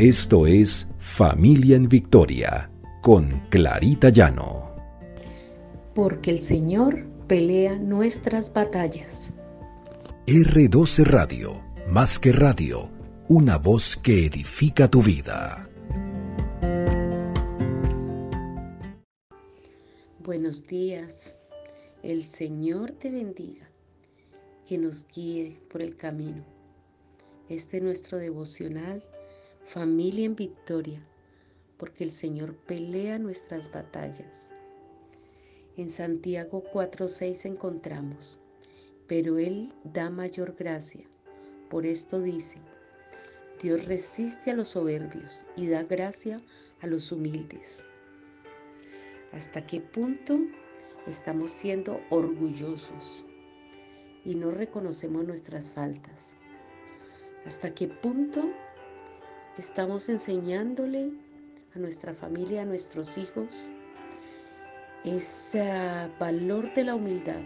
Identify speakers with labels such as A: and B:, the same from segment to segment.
A: Esto es Familia en Victoria con Clarita Llano.
B: Porque el Señor pelea nuestras batallas.
A: R12 Radio, más que radio, una voz que edifica tu vida.
B: Buenos días, el Señor te bendiga, que nos guíe por el camino. Este es nuestro devocional familia en victoria, porque el Señor pelea nuestras batallas. En Santiago 4:6 encontramos, pero Él da mayor gracia. Por esto dice, Dios resiste a los soberbios y da gracia a los humildes. ¿Hasta qué punto estamos siendo orgullosos y no reconocemos nuestras faltas? ¿Hasta qué punto estamos enseñándole a nuestra familia, a nuestros hijos, ese valor de la humildad.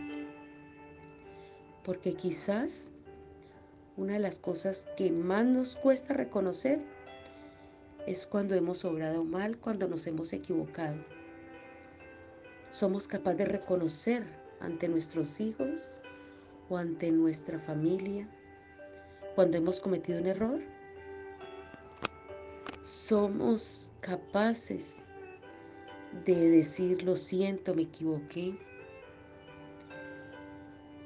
B: Porque quizás una de las cosas que más nos cuesta reconocer es cuando hemos obrado mal, cuando nos hemos equivocado. Somos capaces de reconocer ante nuestros hijos o ante nuestra familia cuando hemos cometido un error somos capaces de decir lo siento, me equivoqué.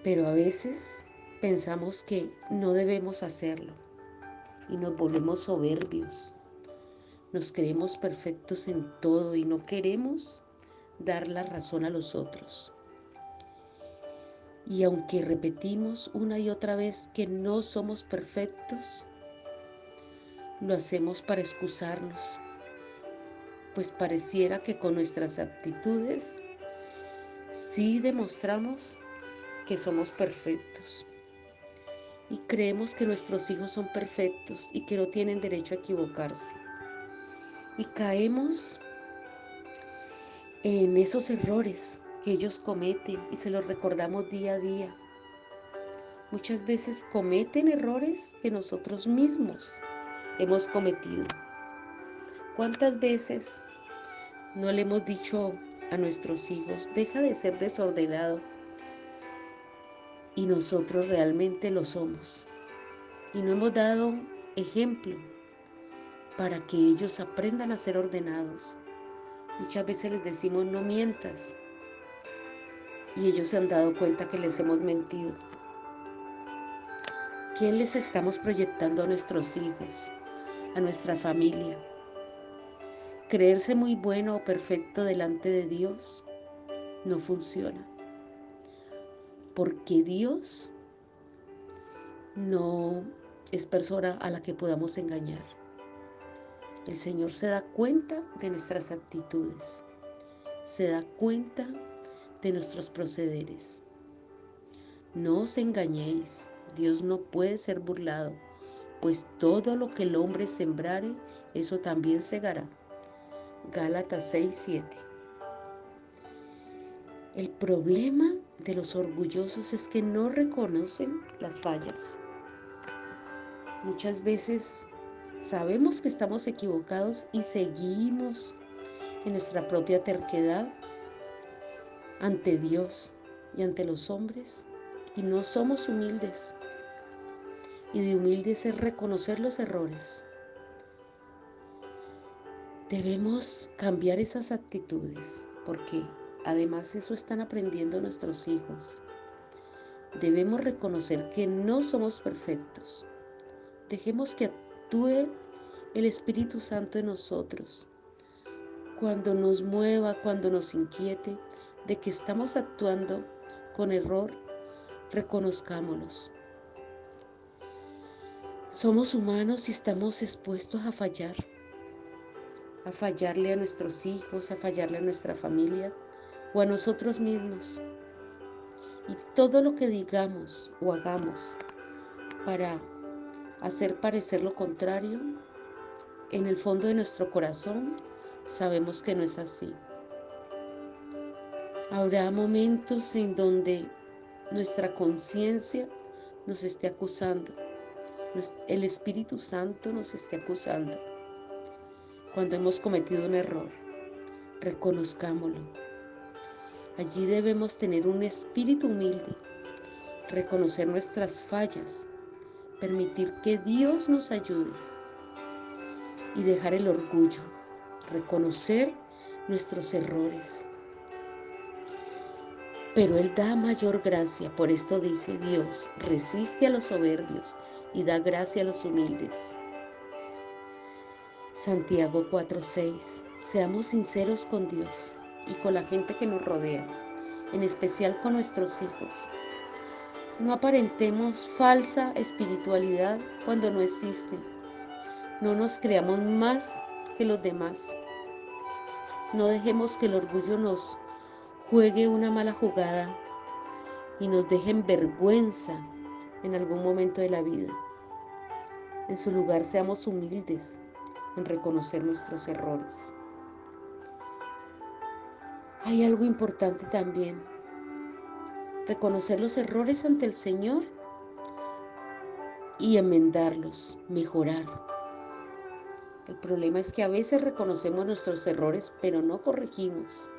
B: Pero a veces pensamos que no debemos hacerlo y nos volvemos soberbios. Nos creemos perfectos en todo y no queremos dar la razón a los otros. Y aunque repetimos una y otra vez que no somos perfectos, lo hacemos para excusarnos, pues pareciera que con nuestras actitudes sí demostramos que somos perfectos y creemos que nuestros hijos son perfectos y que no tienen derecho a equivocarse. Y caemos en esos errores que ellos cometen y se los recordamos día a día. Muchas veces cometen errores que nosotros mismos hemos cometido. ¿Cuántas veces no le hemos dicho a nuestros hijos, deja de ser desordenado? Y nosotros realmente lo somos. Y no hemos dado ejemplo para que ellos aprendan a ser ordenados. Muchas veces les decimos no mientas y ellos se han dado cuenta que les hemos mentido. ¿Quién les estamos proyectando a nuestros hijos? A nuestra familia. Creerse muy bueno o perfecto delante de Dios no funciona. Porque Dios no es persona a la que podamos engañar. El Señor se da cuenta de nuestras actitudes, se da cuenta de nuestros procederes. No os engañéis, Dios no puede ser burlado pues todo lo que el hombre sembrare, eso también segará. Gálatas 6, 7. El problema de los orgullosos es que no reconocen las fallas. Muchas veces sabemos que estamos equivocados y seguimos en nuestra propia terquedad ante Dios y ante los hombres y no somos humildes y de humildes es reconocer los errores. Debemos cambiar esas actitudes porque además eso están aprendiendo nuestros hijos. Debemos reconocer que no somos perfectos. Dejemos que actúe el Espíritu Santo en nosotros. Cuando nos mueva, cuando nos inquiete de que estamos actuando con error, reconozcámonos. Somos humanos y estamos expuestos a fallar, a fallarle a nuestros hijos, a fallarle a nuestra familia o a nosotros mismos. Y todo lo que digamos o hagamos para hacer parecer lo contrario, en el fondo de nuestro corazón sabemos que no es así. Habrá momentos en donde nuestra conciencia nos esté acusando el Espíritu Santo nos esté acusando cuando hemos cometido un error, reconozcámoslo. Allí debemos tener un espíritu humilde, reconocer nuestras fallas, permitir que Dios nos ayude y dejar el orgullo, reconocer nuestros errores. Pero Él da mayor gracia, por esto dice Dios, resiste a los soberbios y da gracia a los humildes. Santiago 4:6. Seamos sinceros con Dios y con la gente que nos rodea, en especial con nuestros hijos. No aparentemos falsa espiritualidad cuando no existe. No nos creamos más que los demás. No dejemos que el orgullo nos juegue una mala jugada y nos deje en vergüenza en algún momento de la vida. En su lugar seamos humildes en reconocer nuestros errores. Hay algo importante también. Reconocer los errores ante el Señor y enmendarlos, mejorar. El problema es que a veces reconocemos nuestros errores, pero no corregimos.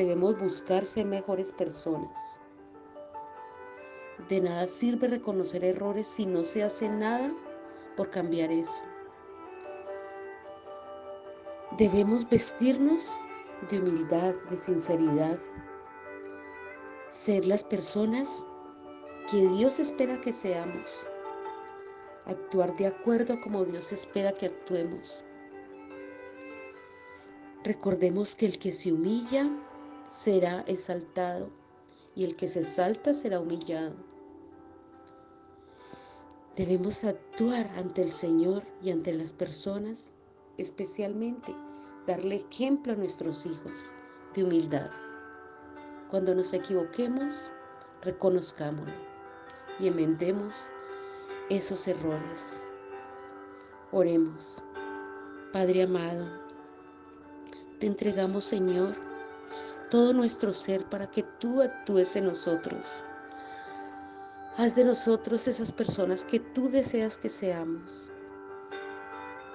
B: Debemos buscar ser mejores personas. De nada sirve reconocer errores si no se hace nada por cambiar eso. Debemos vestirnos de humildad, de sinceridad, ser las personas que Dios espera que seamos actuar de acuerdo como Dios espera que actuemos. Recordemos que el que se humilla será exaltado y el que se exalta será humillado. Debemos actuar ante el Señor y ante las personas, especialmente darle ejemplo a nuestros hijos de humildad. Cuando nos equivoquemos, reconozcámoslo y enmendemos esos errores. Oremos. Padre amado, te entregamos, Señor, todo nuestro ser para que tú actúes en nosotros. Haz de nosotros esas personas que tú deseas que seamos.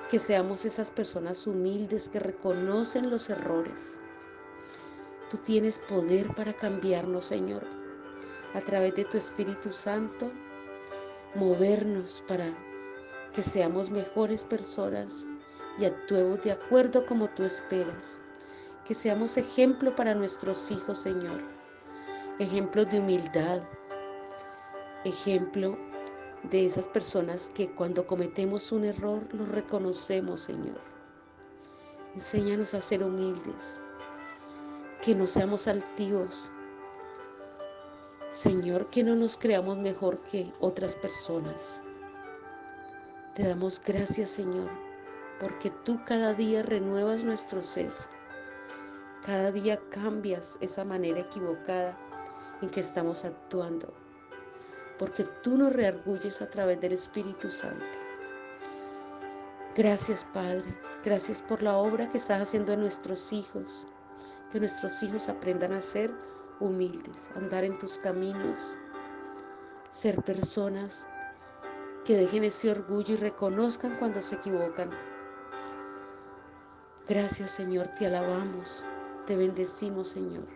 B: Que seamos esas personas humildes que reconocen los errores. Tú tienes poder para cambiarnos, Señor, a través de tu Espíritu Santo movernos para que seamos mejores personas y actuemos de acuerdo como tú esperas. Que seamos ejemplo para nuestros hijos, Señor. Ejemplo de humildad. Ejemplo de esas personas que cuando cometemos un error lo reconocemos, Señor. Enséñanos a ser humildes. Que no seamos altivos, Señor, que no nos creamos mejor que otras personas. Te damos gracias, Señor, porque tú cada día renuevas nuestro ser. Cada día cambias esa manera equivocada en que estamos actuando, porque tú nos reargulles a través del Espíritu Santo. Gracias, Padre. Gracias por la obra que estás haciendo en nuestros hijos. Que nuestros hijos aprendan a ser humildes, andar en tus caminos, ser personas que dejen ese orgullo y reconozcan cuando se equivocan. Gracias Señor, te alabamos, te bendecimos Señor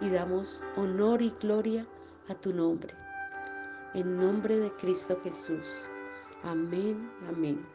B: y damos honor y gloria a tu nombre. En nombre de Cristo Jesús. Amén, amén.